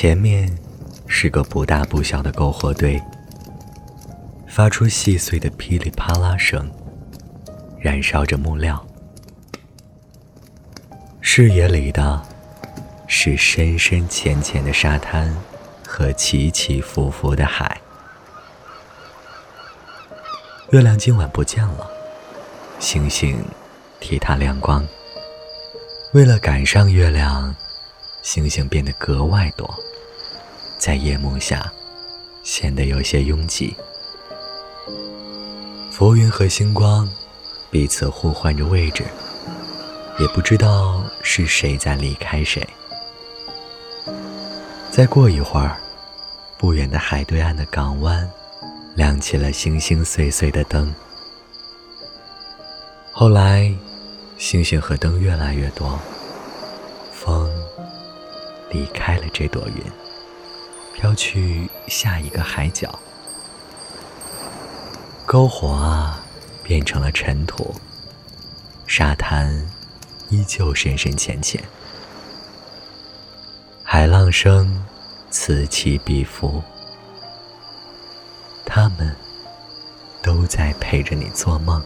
前面是个不大不小的篝火堆，发出细碎的噼里啪啦声，燃烧着木料。视野里的是深深浅浅的沙滩和起起伏伏的海。月亮今晚不见了，星星替它亮光。为了赶上月亮，星星变得格外多，在夜幕下显得有些拥挤。浮云和星光彼此互换着位置。也不知道是谁在离开谁。再过一会儿，不远的海对岸的港湾亮起了星星碎碎的灯。后来，星星和灯越来越多，离开了这朵云，飘去下一个海角。篝火啊，变成了尘土，沙滩。依旧深深浅浅，海浪声此起彼伏，他们都在陪着你做梦。